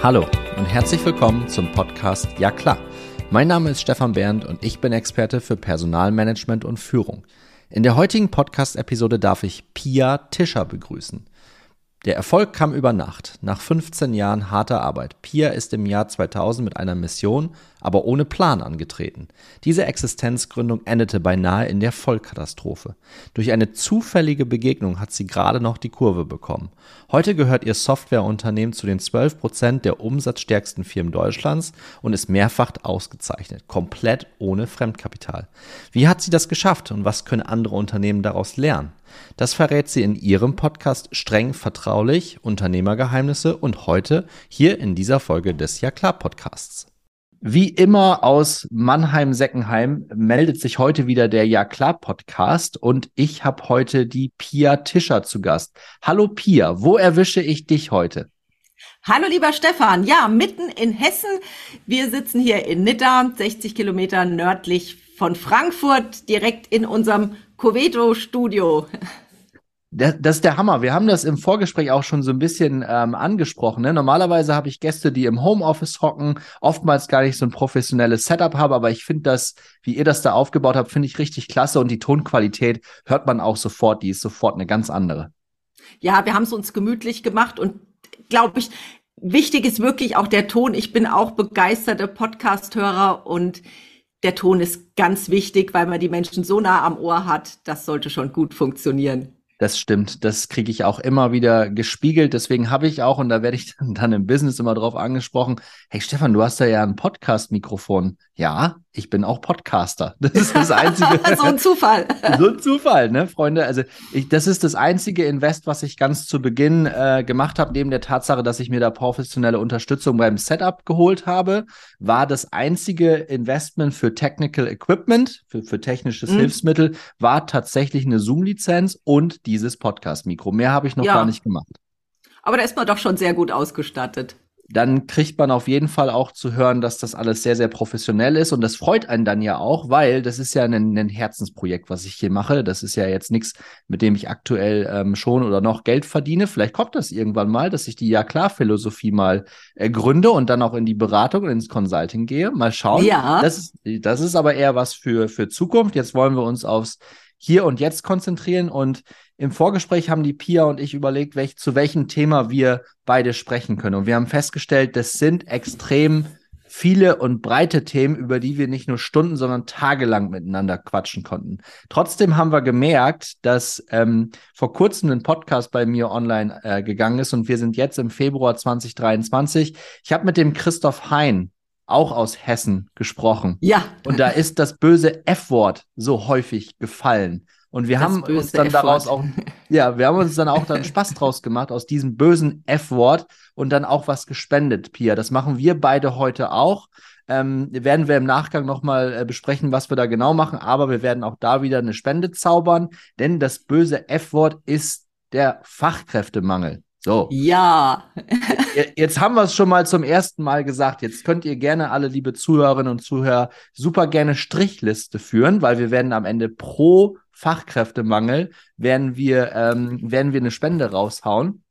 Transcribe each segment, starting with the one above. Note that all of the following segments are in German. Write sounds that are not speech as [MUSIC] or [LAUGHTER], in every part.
Hallo und herzlich willkommen zum Podcast Ja klar. Mein Name ist Stefan Bernd und ich bin Experte für Personalmanagement und Führung. In der heutigen Podcast-Episode darf ich Pia Tischer begrüßen. Der Erfolg kam über Nacht, nach 15 Jahren harter Arbeit. Pia ist im Jahr 2000 mit einer Mission, aber ohne Plan angetreten. Diese Existenzgründung endete beinahe in der Vollkatastrophe. Durch eine zufällige Begegnung hat sie gerade noch die Kurve bekommen. Heute gehört ihr Softwareunternehmen zu den 12 Prozent der umsatzstärksten Firmen Deutschlands und ist mehrfach ausgezeichnet, komplett ohne Fremdkapital. Wie hat sie das geschafft und was können andere Unternehmen daraus lernen? Das verrät sie in ihrem Podcast streng vertraulich Unternehmergeheimnisse und heute hier in dieser Folge des Ja klar Podcasts. Wie immer aus Mannheim-Seckenheim meldet sich heute wieder der Ja klar Podcast und ich habe heute die Pia Tischer zu Gast. Hallo Pia, wo erwische ich dich heute? Hallo lieber Stefan, ja, mitten in Hessen. Wir sitzen hier in Nidda, 60 Kilometer nördlich von Frankfurt, direkt in unserem Coveto-Studio. Das, das, ist der Hammer. Wir haben das im Vorgespräch auch schon so ein bisschen ähm, angesprochen. Ne? Normalerweise habe ich Gäste, die im Homeoffice hocken, oftmals gar nicht so ein professionelles Setup haben, aber ich finde das, wie ihr das da aufgebaut habt, finde ich richtig klasse und die Tonqualität hört man auch sofort, die ist sofort eine ganz andere. Ja, wir haben es uns gemütlich gemacht und glaube ich, wichtig ist wirklich auch der Ton. Ich bin auch begeisterte Podcast-Hörer und der Ton ist ganz wichtig, weil man die Menschen so nah am Ohr hat. Das sollte schon gut funktionieren. Das stimmt, das kriege ich auch immer wieder gespiegelt. Deswegen habe ich auch, und da werde ich [LAUGHS] dann im Business immer drauf angesprochen, hey Stefan, du hast da ja ein Podcast-Mikrofon. Ja, ich bin auch Podcaster. Das ist das einzige. [LAUGHS] so ein Zufall. so ein Zufall, ne, Freunde? Also ich, das ist das einzige Invest, was ich ganz zu Beginn äh, gemacht habe, neben der Tatsache, dass ich mir da professionelle Unterstützung beim Setup geholt habe, war das einzige Investment für Technical Equipment, für, für technisches mhm. Hilfsmittel, war tatsächlich eine Zoom-Lizenz und dieses Podcast-Mikro. Mehr habe ich noch ja. gar nicht gemacht. Aber da ist man doch schon sehr gut ausgestattet dann kriegt man auf jeden Fall auch zu hören, dass das alles sehr, sehr professionell ist. Und das freut einen dann ja auch, weil das ist ja ein, ein Herzensprojekt, was ich hier mache. Das ist ja jetzt nichts, mit dem ich aktuell ähm, schon oder noch Geld verdiene. Vielleicht kommt das irgendwann mal, dass ich die Ja klar Philosophie mal äh, gründe und dann auch in die Beratung und ins Consulting gehe. Mal schauen. Ja. Das ist, das ist aber eher was für, für Zukunft. Jetzt wollen wir uns aufs Hier und Jetzt konzentrieren und im Vorgespräch haben die Pia und ich überlegt, welch, zu welchem Thema wir beide sprechen können. Und wir haben festgestellt, das sind extrem viele und breite Themen, über die wir nicht nur Stunden, sondern tagelang miteinander quatschen konnten. Trotzdem haben wir gemerkt, dass ähm, vor kurzem ein Podcast bei mir online äh, gegangen ist und wir sind jetzt im Februar 2023. Ich habe mit dem Christoph Hein auch aus Hessen gesprochen. Ja. Und da ist das böse F-Wort so häufig gefallen. Und wir das haben uns dann daraus auch, ja, wir haben uns dann auch dann Spaß draus gemacht aus diesem bösen F-Wort und dann auch was gespendet, Pia. Das machen wir beide heute auch. Ähm, werden wir im Nachgang nochmal äh, besprechen, was wir da genau machen, aber wir werden auch da wieder eine Spende zaubern, denn das böse F-Wort ist der Fachkräftemangel. So. Ja. [LAUGHS] Jetzt haben wir es schon mal zum ersten Mal gesagt. Jetzt könnt ihr gerne alle, liebe Zuhörerinnen und Zuhörer, super gerne Strichliste führen, weil wir werden am Ende pro Fachkräftemangel werden wir, ähm, werden wir eine Spende raushauen.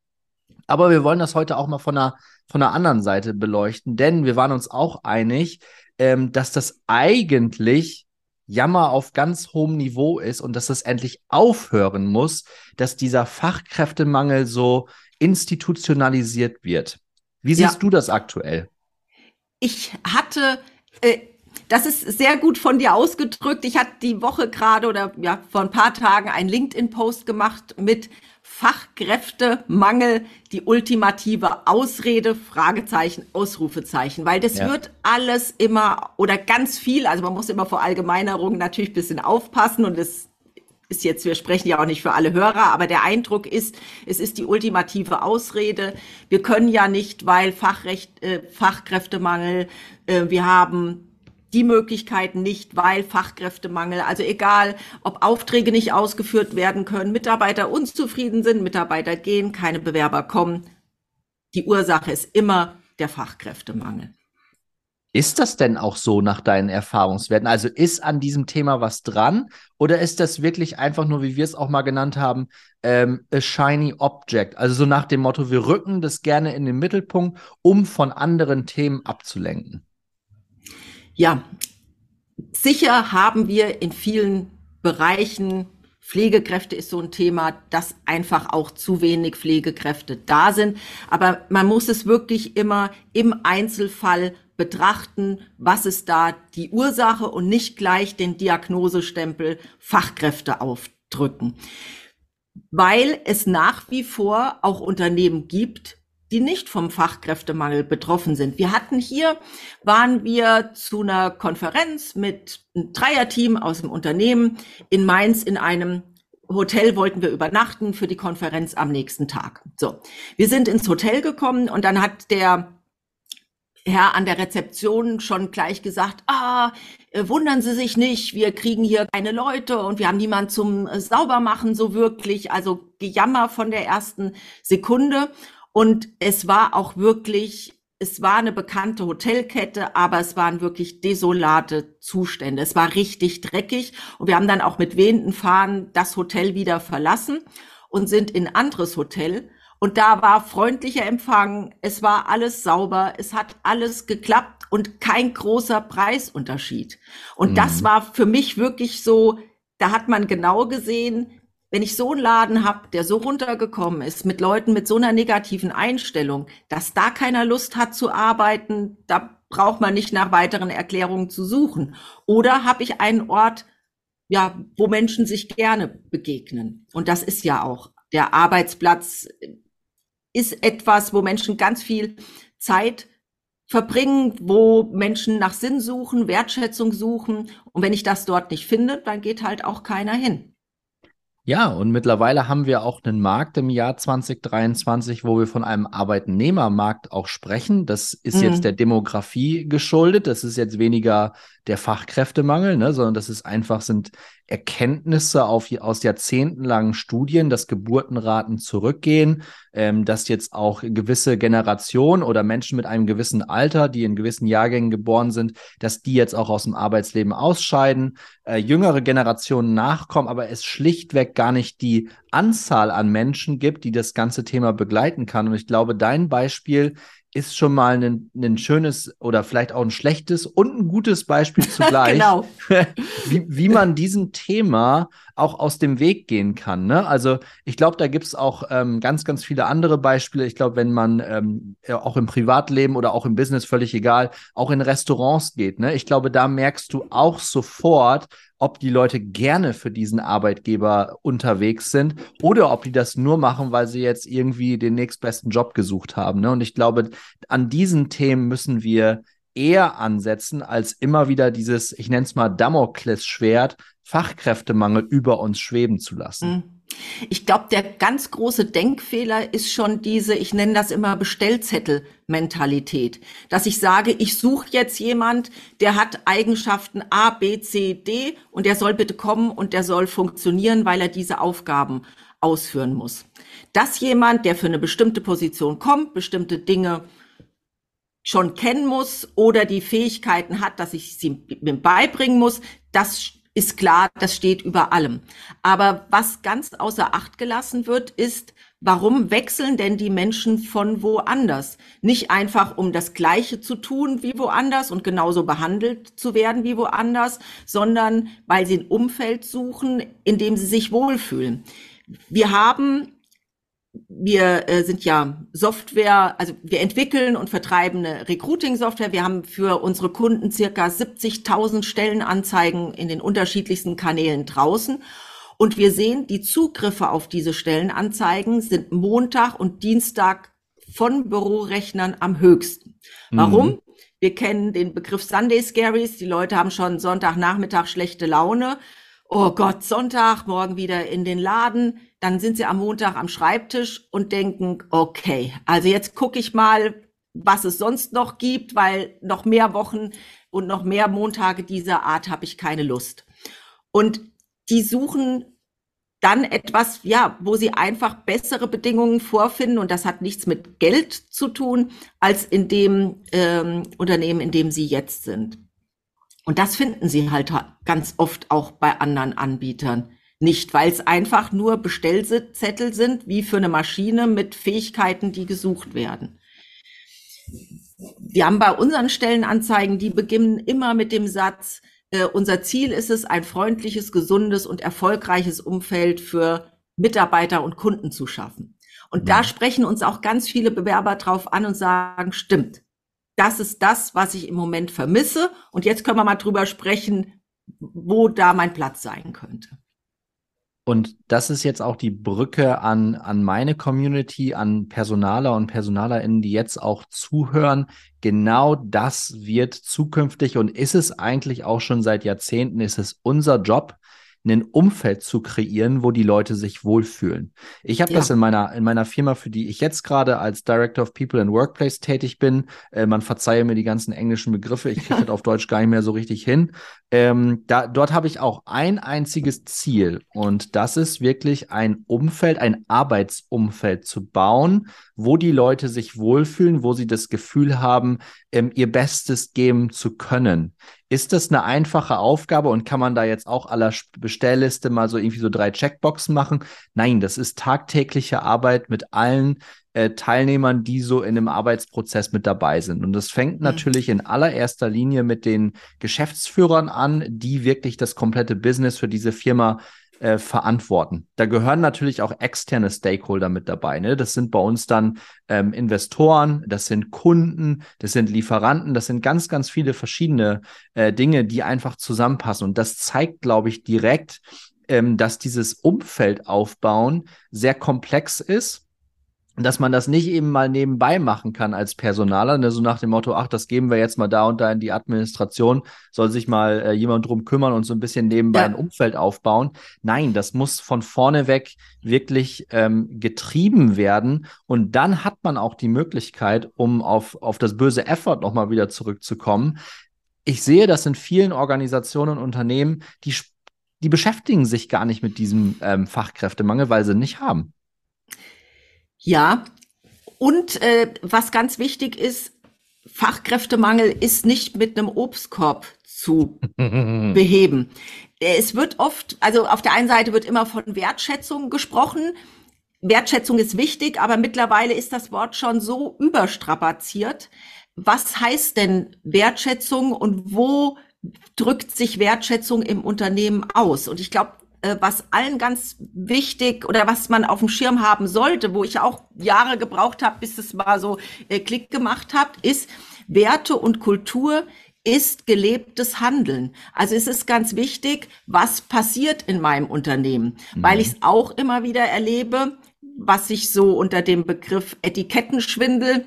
Aber wir wollen das heute auch mal von einer, von einer anderen Seite beleuchten, denn wir waren uns auch einig, ähm, dass das eigentlich Jammer auf ganz hohem Niveau ist und dass es endlich aufhören muss, dass dieser Fachkräftemangel so institutionalisiert wird. Wie siehst ja. du das aktuell? Ich hatte äh, das ist sehr gut von dir ausgedrückt. Ich hatte die Woche gerade oder ja vor ein paar Tagen einen LinkedIn-Post gemacht mit Fachkräftemangel, die ultimative Ausrede, Fragezeichen, Ausrufezeichen, weil das ja. wird alles immer oder ganz viel, also man muss immer vor Allgemeinerungen natürlich ein bisschen aufpassen und es ist jetzt, wir sprechen ja auch nicht für alle Hörer, aber der Eindruck ist, es ist die ultimative Ausrede. Wir können ja nicht, weil Fachrecht, äh, Fachkräftemangel, äh, wir haben die Möglichkeiten nicht, weil Fachkräftemangel, also egal, ob Aufträge nicht ausgeführt werden können, Mitarbeiter unzufrieden sind, Mitarbeiter gehen, keine Bewerber kommen. Die Ursache ist immer der Fachkräftemangel. Ist das denn auch so nach deinen Erfahrungswerten? Also ist an diesem Thema was dran oder ist das wirklich einfach nur, wie wir es auch mal genannt haben, ähm, a shiny object? Also so nach dem Motto, wir rücken das gerne in den Mittelpunkt, um von anderen Themen abzulenken. Ja, sicher haben wir in vielen Bereichen Pflegekräfte ist so ein Thema, dass einfach auch zu wenig Pflegekräfte da sind. Aber man muss es wirklich immer im Einzelfall betrachten, was ist da die Ursache und nicht gleich den Diagnosestempel Fachkräfte aufdrücken. Weil es nach wie vor auch Unternehmen gibt, die nicht vom Fachkräftemangel betroffen sind. Wir hatten hier, waren wir zu einer Konferenz mit einem Dreierteam aus dem Unternehmen in Mainz in einem Hotel wollten wir übernachten für die Konferenz am nächsten Tag. So, wir sind ins Hotel gekommen und dann hat der Herr an der Rezeption schon gleich gesagt, ah, äh, wundern Sie sich nicht, wir kriegen hier keine Leute und wir haben niemand zum äh, Saubermachen so wirklich, also Gejammer von der ersten Sekunde. Und es war auch wirklich, es war eine bekannte Hotelkette, aber es waren wirklich desolate Zustände. Es war richtig dreckig und wir haben dann auch mit wehenden Fahnen das Hotel wieder verlassen und sind in ein anderes Hotel und da war freundlicher Empfang, es war alles sauber, es hat alles geklappt und kein großer Preisunterschied. Und mhm. das war für mich wirklich so, da hat man genau gesehen, wenn ich so einen Laden habe, der so runtergekommen ist, mit Leuten mit so einer negativen Einstellung, dass da keiner Lust hat zu arbeiten, da braucht man nicht nach weiteren Erklärungen zu suchen. Oder habe ich einen Ort, ja, wo Menschen sich gerne begegnen. Und das ist ja auch der Arbeitsplatz ist etwas, wo Menschen ganz viel Zeit verbringen, wo Menschen nach Sinn suchen, Wertschätzung suchen. Und wenn ich das dort nicht finde, dann geht halt auch keiner hin. Ja, und mittlerweile haben wir auch einen Markt im Jahr 2023, wo wir von einem Arbeitnehmermarkt auch sprechen. Das ist mhm. jetzt der Demografie geschuldet. Das ist jetzt weniger der Fachkräftemangel, ne, sondern das ist einfach sind Erkenntnisse auf, aus jahrzehntelangen Studien, dass Geburtenraten zurückgehen, ähm, dass jetzt auch gewisse Generationen oder Menschen mit einem gewissen Alter, die in gewissen Jahrgängen geboren sind, dass die jetzt auch aus dem Arbeitsleben ausscheiden, äh, jüngere Generationen nachkommen, aber es schlichtweg gar nicht die Anzahl an Menschen gibt, die das ganze Thema begleiten kann. Und ich glaube, dein Beispiel ist schon mal ein, ein schönes oder vielleicht auch ein schlechtes und ein gutes Beispiel [LAUGHS] zugleich, genau. [LAUGHS] wie, wie man diesem Thema auch aus dem Weg gehen kann. Ne? Also ich glaube, da gibt es auch ähm, ganz, ganz viele andere Beispiele. Ich glaube, wenn man ähm, auch im Privatleben oder auch im Business, völlig egal, auch in Restaurants geht, ne? ich glaube, da merkst du auch sofort, ob die Leute gerne für diesen Arbeitgeber unterwegs sind oder ob die das nur machen, weil sie jetzt irgendwie den nächstbesten Job gesucht haben. Ne? Und ich glaube, an diesen Themen müssen wir eher ansetzen, als immer wieder dieses, ich nenne es mal Damoklesschwert, Fachkräftemangel über uns schweben zu lassen. Mhm. Ich glaube, der ganz große Denkfehler ist schon diese, ich nenne das immer Bestellzettel-Mentalität, dass ich sage, ich suche jetzt jemand, der hat Eigenschaften A, B, C, D und der soll bitte kommen und der soll funktionieren, weil er diese Aufgaben ausführen muss. Dass jemand, der für eine bestimmte Position kommt, bestimmte Dinge schon kennen muss oder die Fähigkeiten hat, dass ich sie ihm beibringen muss, das ist klar, das steht über allem. Aber was ganz außer Acht gelassen wird, ist, warum wechseln denn die Menschen von woanders? Nicht einfach, um das Gleiche zu tun wie woanders und genauso behandelt zu werden wie woanders, sondern weil sie ein Umfeld suchen, in dem sie sich wohlfühlen. Wir haben wir äh, sind ja Software, also wir entwickeln und vertreiben eine Recruiting-Software. Wir haben für unsere Kunden circa 70.000 Stellenanzeigen in den unterschiedlichsten Kanälen draußen. Und wir sehen, die Zugriffe auf diese Stellenanzeigen sind Montag und Dienstag von Bürorechnern am höchsten. Warum? Mhm. Wir kennen den Begriff Sunday Scaries. Die Leute haben schon Sonntagnachmittag schlechte Laune. Oh Gott, Sonntag, morgen wieder in den Laden dann sind sie am Montag am Schreibtisch und denken, okay, also jetzt gucke ich mal, was es sonst noch gibt, weil noch mehr Wochen und noch mehr Montage dieser Art habe ich keine Lust. Und die suchen dann etwas, ja, wo sie einfach bessere Bedingungen vorfinden und das hat nichts mit Geld zu tun, als in dem ähm, Unternehmen, in dem sie jetzt sind. Und das finden sie halt ganz oft auch bei anderen Anbietern nicht, weil es einfach nur Bestellzettel sind, wie für eine Maschine mit Fähigkeiten, die gesucht werden. Wir haben bei unseren Stellenanzeigen, die beginnen immer mit dem Satz, äh, unser Ziel ist es, ein freundliches, gesundes und erfolgreiches Umfeld für Mitarbeiter und Kunden zu schaffen. Und mhm. da sprechen uns auch ganz viele Bewerber drauf an und sagen, stimmt, das ist das, was ich im Moment vermisse. Und jetzt können wir mal drüber sprechen, wo da mein Platz sein könnte. Und das ist jetzt auch die Brücke an, an meine Community, an Personaler und PersonalerInnen, die jetzt auch zuhören. Genau das wird zukünftig und ist es eigentlich auch schon seit Jahrzehnten, ist es unser Job, ein Umfeld zu kreieren, wo die Leute sich wohlfühlen. Ich habe ja. das in meiner, in meiner Firma, für die ich jetzt gerade als Director of People and Workplace tätig bin. Äh, man verzeihe mir die ganzen englischen Begriffe, ich kriege [LAUGHS] das auf Deutsch gar nicht mehr so richtig hin. Ähm, da, dort habe ich auch ein einziges Ziel und das ist wirklich ein Umfeld, ein Arbeitsumfeld zu bauen, wo die Leute sich wohlfühlen, wo sie das Gefühl haben, ähm, ihr Bestes geben zu können. Ist das eine einfache Aufgabe und kann man da jetzt auch aller Bestellliste mal so irgendwie so drei Checkboxen machen? Nein, das ist tagtägliche Arbeit mit allen äh, Teilnehmern, die so in einem Arbeitsprozess mit dabei sind. Und das fängt mhm. natürlich in allererster Linie mit den Geschäftsführern an, die wirklich das komplette Business für diese Firma äh, verantworten. Da gehören natürlich auch externe Stakeholder mit dabei. Ne? Das sind bei uns dann ähm, Investoren, das sind Kunden, das sind Lieferanten, das sind ganz, ganz viele verschiedene äh, Dinge, die einfach zusammenpassen. Und das zeigt, glaube ich, direkt, ähm, dass dieses Umfeld aufbauen sehr komplex ist dass man das nicht eben mal nebenbei machen kann als Personaler, ne, so nach dem Motto, ach, das geben wir jetzt mal da und da in die Administration, soll sich mal äh, jemand drum kümmern und so ein bisschen nebenbei ja. ein Umfeld aufbauen. Nein, das muss von vorne weg wirklich ähm, getrieben werden und dann hat man auch die Möglichkeit, um auf, auf das böse Effort nochmal wieder zurückzukommen. Ich sehe das in vielen Organisationen und Unternehmen, die, die beschäftigen sich gar nicht mit diesem ähm, Fachkräftemangel, weil sie nicht haben. Ja, und äh, was ganz wichtig ist, Fachkräftemangel ist nicht mit einem Obstkorb zu [LAUGHS] beheben. Es wird oft, also auf der einen Seite wird immer von Wertschätzung gesprochen. Wertschätzung ist wichtig, aber mittlerweile ist das Wort schon so überstrapaziert. Was heißt denn Wertschätzung und wo drückt sich Wertschätzung im Unternehmen aus? Und ich glaube, äh, was allen ganz wichtig oder was man auf dem Schirm haben sollte, wo ich auch Jahre gebraucht habe, bis es mal so äh, Klick gemacht hat, ist Werte und Kultur ist gelebtes Handeln. Also es ist ganz wichtig, was passiert in meinem Unternehmen, mhm. weil ich es auch immer wieder erlebe, was ich so unter dem Begriff Etikettenschwindel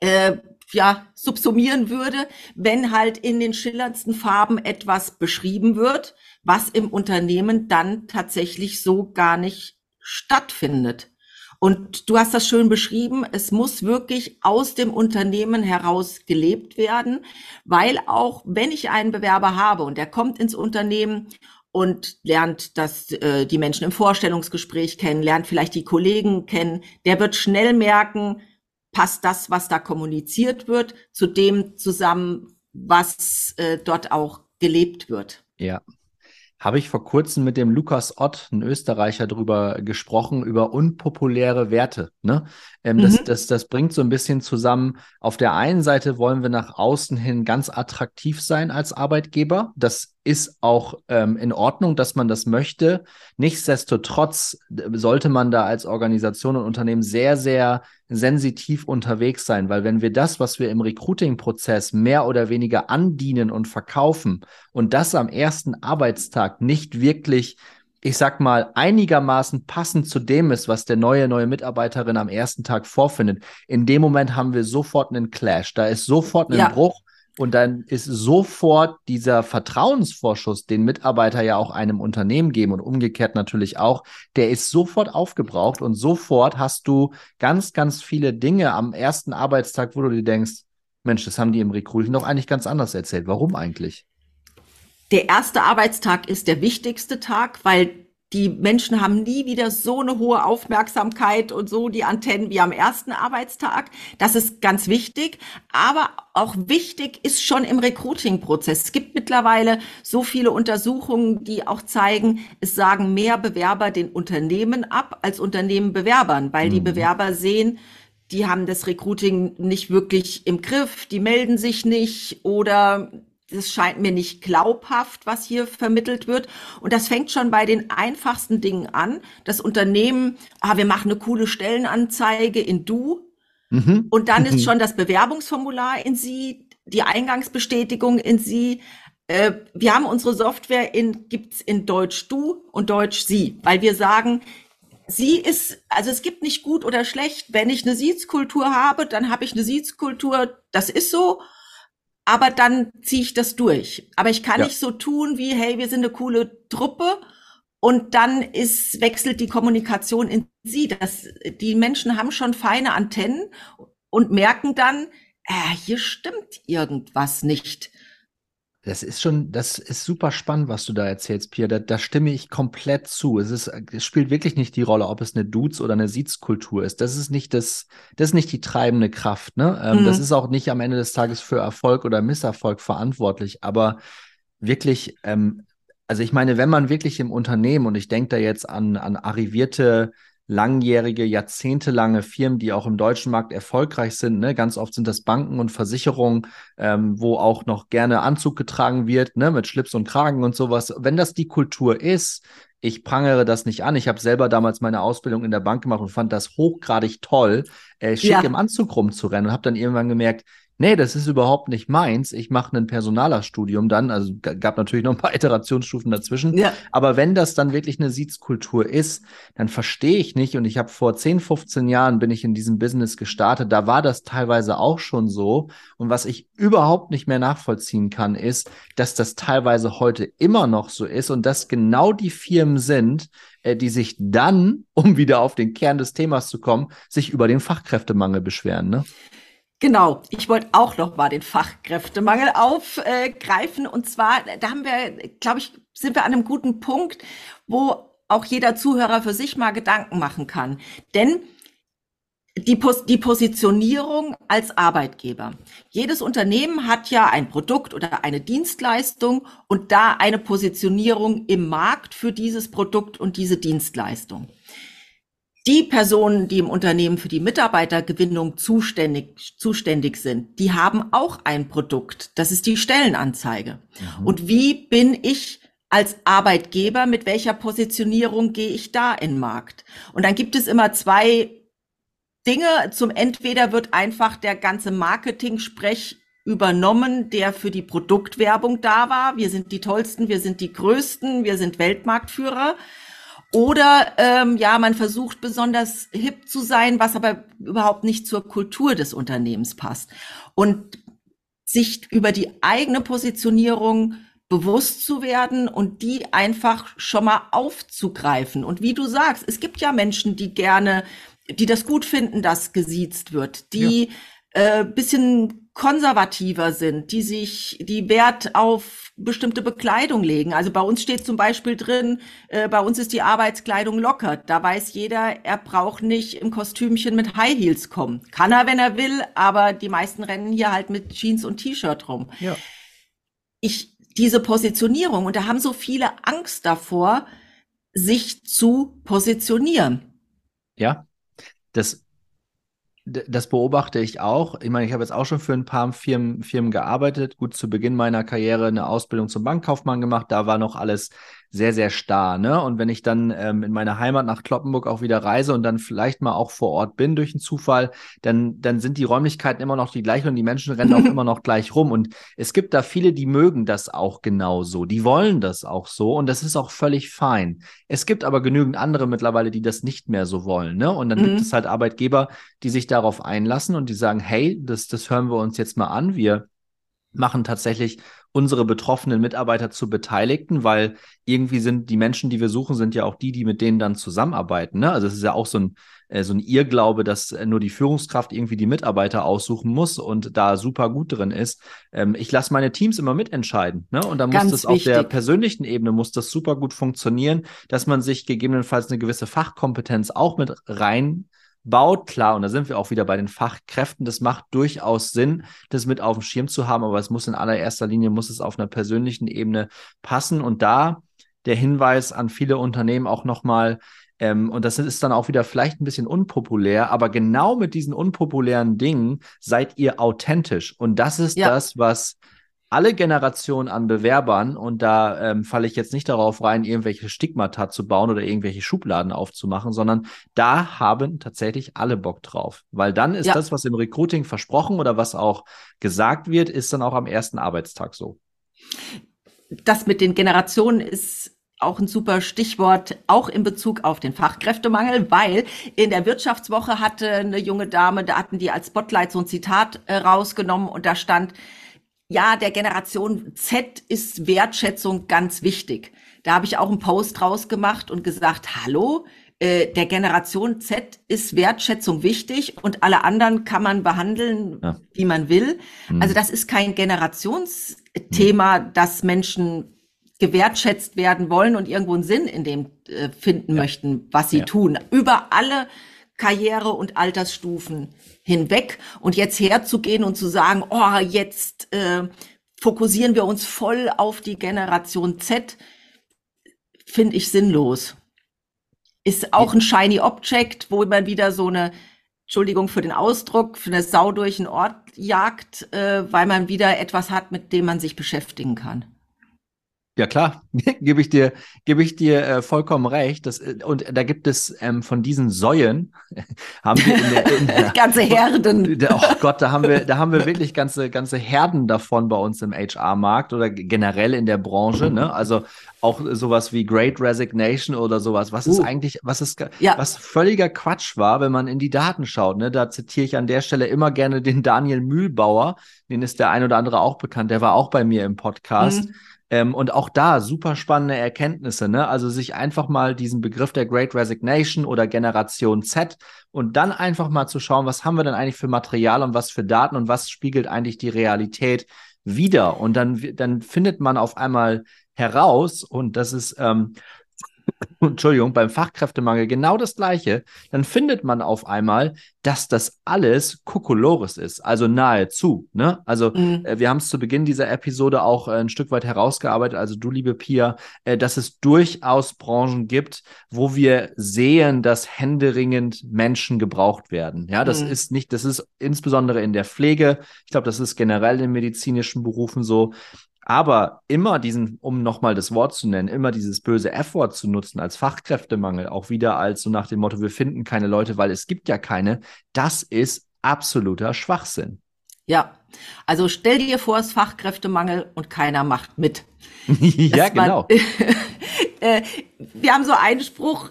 äh, ja, subsumieren würde, wenn halt in den schillerndsten Farben etwas beschrieben wird, was im Unternehmen dann tatsächlich so gar nicht stattfindet. Und du hast das schön beschrieben, es muss wirklich aus dem Unternehmen heraus gelebt werden, weil auch wenn ich einen Bewerber habe und der kommt ins Unternehmen und lernt das, äh, die Menschen im Vorstellungsgespräch kennen, lernt vielleicht die Kollegen kennen, der wird schnell merken, passt das, was da kommuniziert wird, zu dem zusammen, was äh, dort auch gelebt wird. Ja, habe ich vor kurzem mit dem Lukas Ott, ein Österreicher, drüber gesprochen, über unpopuläre Werte. Ne? Ähm, mhm. das, das, das bringt so ein bisschen zusammen. Auf der einen Seite wollen wir nach außen hin ganz attraktiv sein als Arbeitgeber. Das ist auch ähm, in Ordnung, dass man das möchte. Nichtsdestotrotz sollte man da als Organisation und Unternehmen sehr, sehr sensitiv unterwegs sein, weil wenn wir das, was wir im Recruiting-Prozess mehr oder weniger andienen und verkaufen und das am ersten Arbeitstag nicht wirklich ich sag mal, einigermaßen passend zu dem ist, was der neue, neue Mitarbeiterin am ersten Tag vorfindet, in dem Moment haben wir sofort einen Clash. Da ist sofort ein ja. Bruch und dann ist sofort dieser Vertrauensvorschuss, den Mitarbeiter ja auch einem Unternehmen geben und umgekehrt natürlich auch, der ist sofort aufgebraucht und sofort hast du ganz, ganz viele Dinge am ersten Arbeitstag, wo du dir denkst, Mensch, das haben die im Recruiting doch eigentlich ganz anders erzählt. Warum eigentlich? Der erste Arbeitstag ist der wichtigste Tag, weil die Menschen haben nie wieder so eine hohe Aufmerksamkeit und so die Antennen wie am ersten Arbeitstag. Das ist ganz wichtig. Aber auch wichtig ist schon im Recruiting-Prozess. Es gibt mittlerweile so viele Untersuchungen, die auch zeigen, es sagen mehr Bewerber den Unternehmen ab als Unternehmen Bewerbern, weil mhm. die Bewerber sehen, die haben das Recruiting nicht wirklich im Griff, die melden sich nicht oder das scheint mir nicht glaubhaft, was hier vermittelt wird. Und das fängt schon bei den einfachsten Dingen an. Das Unternehmen, ah, wir machen eine coole Stellenanzeige in Du. Mhm. Und dann mhm. ist schon das Bewerbungsformular in Sie, die Eingangsbestätigung in Sie. Äh, wir haben unsere Software in, gibt's in Deutsch Du und Deutsch Sie, weil wir sagen, Sie ist, also es gibt nicht gut oder schlecht. Wenn ich eine Siezkultur habe, dann habe ich eine Siezkultur, das ist so aber dann ziehe ich das durch. Aber ich kann ja. nicht so tun wie, hey, wir sind eine coole Truppe und dann ist, wechselt die Kommunikation in sie. Das, die Menschen haben schon feine Antennen und merken dann, äh, hier stimmt irgendwas nicht. Das ist schon, das ist super spannend, was du da erzählst, Pia. Da, da stimme ich komplett zu. Es ist, es spielt wirklich nicht die Rolle, ob es eine Dudes- oder eine Siezkultur ist. Das ist nicht das, das ist nicht die treibende Kraft, ne? Ähm, mhm. Das ist auch nicht am Ende des Tages für Erfolg oder Misserfolg verantwortlich. Aber wirklich, ähm, also ich meine, wenn man wirklich im Unternehmen, und ich denke da jetzt an, an arrivierte langjährige, jahrzehntelange Firmen, die auch im deutschen Markt erfolgreich sind. Ne? Ganz oft sind das Banken und Versicherungen, ähm, wo auch noch gerne Anzug getragen wird, ne? mit Schlips und Kragen und sowas. Wenn das die Kultur ist, ich prangere das nicht an. Ich habe selber damals meine Ausbildung in der Bank gemacht und fand das hochgradig toll, äh, schick ja. im Anzug rumzurennen und habe dann irgendwann gemerkt, nee, das ist überhaupt nicht meins. Ich mache ein Personalerstudium dann, also gab natürlich noch ein paar [LAUGHS] Iterationsstufen dazwischen. Ja. Aber wenn das dann wirklich eine Siezkultur ist, dann verstehe ich nicht. Und ich habe vor 10, 15 Jahren bin ich in diesem Business gestartet. Da war das teilweise auch schon so. Und was ich überhaupt nicht mehr nachvollziehen kann, ist, dass das teilweise heute immer noch so ist und dass genau die Firmen sind, äh, die sich dann, [LAUGHS] um wieder auf den Kern des Themas zu kommen, sich über den Fachkräftemangel beschweren. Ne? Genau, ich wollte auch noch mal den Fachkräftemangel aufgreifen. und zwar, da haben wir, glaube ich, sind wir an einem guten Punkt, wo auch jeder Zuhörer für sich mal Gedanken machen kann. Denn die, Pos die Positionierung als Arbeitgeber. Jedes Unternehmen hat ja ein Produkt oder eine Dienstleistung und da eine Positionierung im Markt für dieses Produkt und diese Dienstleistung die Personen, die im Unternehmen für die Mitarbeitergewinnung zuständig, zuständig sind, die haben auch ein Produkt. Das ist die Stellenanzeige. Mhm. Und wie bin ich als Arbeitgeber, mit welcher Positionierung gehe ich da in den Markt? Und dann gibt es immer zwei Dinge. Zum entweder wird einfach der ganze Marketing-Sprech übernommen, der für die Produktwerbung da war. Wir sind die tollsten, wir sind die größten, wir sind Weltmarktführer. Oder ähm, ja, man versucht besonders hip zu sein, was aber überhaupt nicht zur Kultur des Unternehmens passt. Und sich über die eigene Positionierung bewusst zu werden und die einfach schon mal aufzugreifen. Und wie du sagst, es gibt ja Menschen, die gerne, die das gut finden, dass gesiezt wird, die ja. äh, bisschen konservativer sind, die sich, die Wert auf bestimmte Bekleidung legen. Also bei uns steht zum Beispiel drin, äh, bei uns ist die Arbeitskleidung locker. Da weiß jeder, er braucht nicht im Kostümchen mit High Heels kommen. Kann er, wenn er will, aber die meisten rennen hier halt mit Jeans und T-Shirt rum. Ja. Ich, diese Positionierung, und da haben so viele Angst davor, sich zu positionieren. Ja, das das beobachte ich auch. Ich meine, ich habe jetzt auch schon für ein paar Firmen, Firmen gearbeitet. Gut, zu Beginn meiner Karriere eine Ausbildung zum Bankkaufmann gemacht. Da war noch alles sehr, sehr starr. Ne? Und wenn ich dann ähm, in meine Heimat nach Kloppenburg auch wieder reise und dann vielleicht mal auch vor Ort bin durch einen Zufall, dann, dann sind die Räumlichkeiten immer noch die gleichen und die Menschen rennen auch [LAUGHS] immer noch gleich rum. Und es gibt da viele, die mögen das auch genauso. Die wollen das auch so und das ist auch völlig fein. Es gibt aber genügend andere mittlerweile, die das nicht mehr so wollen. Ne? Und dann mhm. gibt es halt Arbeitgeber, die sich darauf einlassen und die sagen, hey, das, das hören wir uns jetzt mal an. Wir machen tatsächlich unsere betroffenen Mitarbeiter zu Beteiligten, weil irgendwie sind die Menschen, die wir suchen, sind ja auch die, die mit denen dann zusammenarbeiten. Ne? Also es ist ja auch so ein, äh, so ein Irrglaube, dass äh, nur die Führungskraft irgendwie die Mitarbeiter aussuchen muss und da super gut drin ist. Ähm, ich lasse meine Teams immer mitentscheiden. Ne? Und da muss das auf der persönlichen Ebene muss das super gut funktionieren, dass man sich gegebenenfalls eine gewisse Fachkompetenz auch mit rein baut. Klar, und da sind wir auch wieder bei den Fachkräften. Das macht durchaus Sinn, das mit auf dem Schirm zu haben, aber es muss in allererster Linie, muss es auf einer persönlichen Ebene passen. Und da der Hinweis an viele Unternehmen auch nochmal, ähm, und das ist dann auch wieder vielleicht ein bisschen unpopulär, aber genau mit diesen unpopulären Dingen seid ihr authentisch. Und das ist ja. das, was alle Generationen an Bewerbern, und da ähm, falle ich jetzt nicht darauf rein, irgendwelche Stigmata zu bauen oder irgendwelche Schubladen aufzumachen, sondern da haben tatsächlich alle Bock drauf. Weil dann ist ja. das, was im Recruiting versprochen oder was auch gesagt wird, ist dann auch am ersten Arbeitstag so. Das mit den Generationen ist auch ein super Stichwort, auch in Bezug auf den Fachkräftemangel, weil in der Wirtschaftswoche hatte eine junge Dame, da hatten die als Spotlight so ein Zitat äh, rausgenommen und da stand, ja, der Generation Z ist Wertschätzung ganz wichtig. Da habe ich auch einen Post rausgemacht und gesagt, hallo, äh, der Generation Z ist Wertschätzung wichtig und alle anderen kann man behandeln, ja. wie man will. Mhm. Also das ist kein Generationsthema, mhm. dass Menschen gewertschätzt werden wollen und irgendwo einen Sinn in dem äh, finden ja. möchten, was sie ja. tun. Über alle Karriere- und Altersstufen hinweg und jetzt herzugehen und zu sagen, oh, jetzt äh, fokussieren wir uns voll auf die Generation Z, finde ich sinnlos. Ist auch ein shiny Object, wo man wieder so eine, Entschuldigung für den Ausdruck, für eine Sau durch den Ort jagt, äh, weil man wieder etwas hat, mit dem man sich beschäftigen kann. Ja klar, [LAUGHS] gebe ich dir, gebe ich dir äh, vollkommen recht. Das, äh, und da gibt es ähm, von diesen Säuen [LAUGHS] haben wir in der, in [LAUGHS] der ganze Herden. oh Gott, da haben wir, da haben wir wirklich ganze ganze Herden davon bei uns im HR-Markt oder generell in der Branche. Ne? Also auch sowas wie Great Resignation oder sowas. Was uh. ist eigentlich, was ist, ja. was völliger Quatsch war, wenn man in die Daten schaut. Ne? Da zitiere ich an der Stelle immer gerne den Daniel Mühlbauer. Den ist der ein oder andere auch bekannt. Der war auch bei mir im Podcast. Mhm ähm, und auch da super spannende Erkenntnisse, ne? Also sich einfach mal diesen Begriff der Great Resignation oder Generation Z und dann einfach mal zu schauen, was haben wir denn eigentlich für Material und was für Daten und was spiegelt eigentlich die Realität wieder. Und dann, dann findet man auf einmal heraus, und das ist ähm, [LAUGHS] Entschuldigung, beim Fachkräftemangel genau das Gleiche, dann findet man auf einmal, dass das alles Kokolores ist, also nahezu. Ne? Also mhm. äh, wir haben es zu Beginn dieser Episode auch äh, ein Stück weit herausgearbeitet, also du, liebe Pia, äh, dass es durchaus Branchen gibt, wo wir sehen, dass händeringend Menschen gebraucht werden. Ja, das mhm. ist nicht, das ist insbesondere in der Pflege, ich glaube, das ist generell in medizinischen Berufen so, aber immer diesen, um nochmal das Wort zu nennen, immer dieses böse F-Wort zu nutzen als Fachkräftemangel, auch wieder als so nach dem Motto, wir finden keine Leute, weil es gibt ja keine, das ist absoluter Schwachsinn. Ja, also stell dir vor, es ist Fachkräftemangel und keiner macht mit. [LAUGHS] ja, genau. [LAUGHS] äh, wir haben so einen Spruch,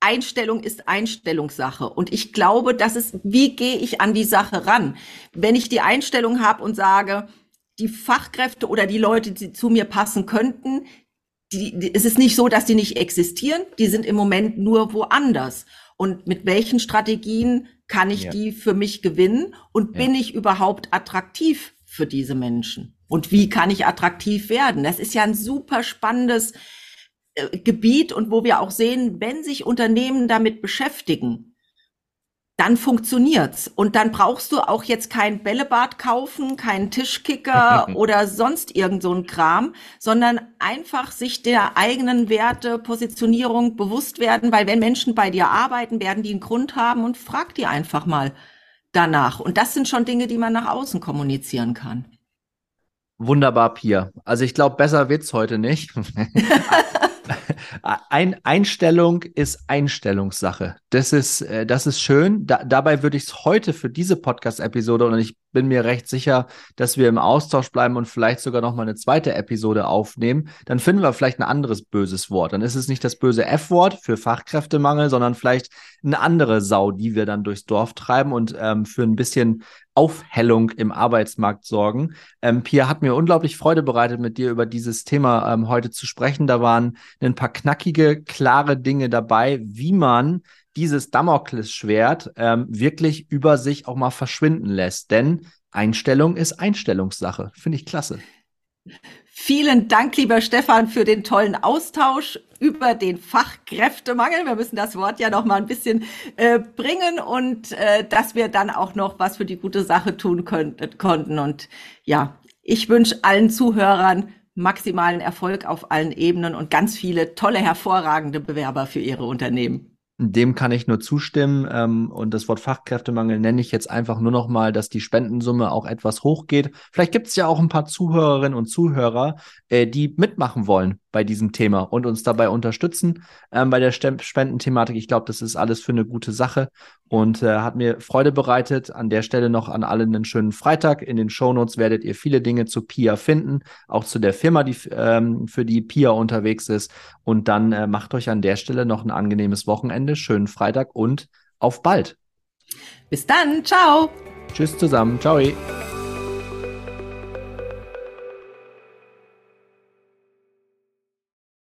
Einstellung ist Einstellungssache. Und ich glaube, das ist, wie gehe ich an die Sache ran? Wenn ich die Einstellung habe und sage, die Fachkräfte oder die Leute, die zu mir passen könnten, die, die, es ist nicht so, dass die nicht existieren, die sind im Moment nur woanders. Und mit welchen Strategien kann ich ja. die für mich gewinnen und ja. bin ich überhaupt attraktiv für diese Menschen? Und wie kann ich attraktiv werden? Das ist ja ein super spannendes äh, Gebiet und wo wir auch sehen, wenn sich Unternehmen damit beschäftigen, dann funktioniert's. Und dann brauchst du auch jetzt kein Bällebad kaufen, keinen Tischkicker [LAUGHS] oder sonst irgend so ein Kram, sondern einfach sich der eigenen Werte, Positionierung bewusst werden, weil wenn Menschen bei dir arbeiten, werden die einen Grund haben und frag die einfach mal danach. Und das sind schon Dinge, die man nach außen kommunizieren kann. Wunderbar, Pia. Also ich glaube, besser wird's heute nicht. [LAUGHS] [LAUGHS] Ein, Einstellung ist Einstellungssache. Das ist, äh, das ist schön. Da, dabei würde ich es heute für diese Podcast-Episode, und ich bin mir recht sicher, dass wir im Austausch bleiben und vielleicht sogar noch mal eine zweite Episode aufnehmen. Dann finden wir vielleicht ein anderes böses Wort. Dann ist es nicht das böse F-Wort für Fachkräftemangel, sondern vielleicht eine andere Sau, die wir dann durchs Dorf treiben und ähm, für ein bisschen Aufhellung im Arbeitsmarkt sorgen. Ähm, Pia hat mir unglaublich Freude bereitet, mit dir über dieses Thema ähm, heute zu sprechen. Da waren ein paar knackige, klare Dinge dabei, wie man dieses Damoklesschwert ähm, wirklich über sich auch mal verschwinden lässt. Denn Einstellung ist Einstellungssache. Finde ich klasse. Vielen Dank, lieber Stefan, für den tollen Austausch über den Fachkräftemangel. Wir müssen das Wort ja noch mal ein bisschen äh, bringen und äh, dass wir dann auch noch was für die gute Sache tun können, konnten. Und ja, ich wünsche allen Zuhörern maximalen Erfolg auf allen Ebenen und ganz viele tolle, hervorragende Bewerber für ihre Unternehmen. Dem kann ich nur zustimmen. Ähm, und das Wort Fachkräftemangel nenne ich jetzt einfach nur noch mal, dass die Spendensumme auch etwas hochgeht. Vielleicht gibt es ja auch ein paar Zuhörerinnen und Zuhörer, äh, die mitmachen wollen bei diesem Thema und uns dabei unterstützen ähm, bei der Spendenthematik. Ich glaube, das ist alles für eine gute Sache und äh, hat mir Freude bereitet. An der Stelle noch an alle einen schönen Freitag. In den Shownotes werdet ihr viele Dinge zu Pia finden, auch zu der Firma, die ähm, für die Pia unterwegs ist. Und dann äh, macht euch an der Stelle noch ein angenehmes Wochenende, schönen Freitag und auf bald. Bis dann, ciao. Tschüss zusammen, ciao.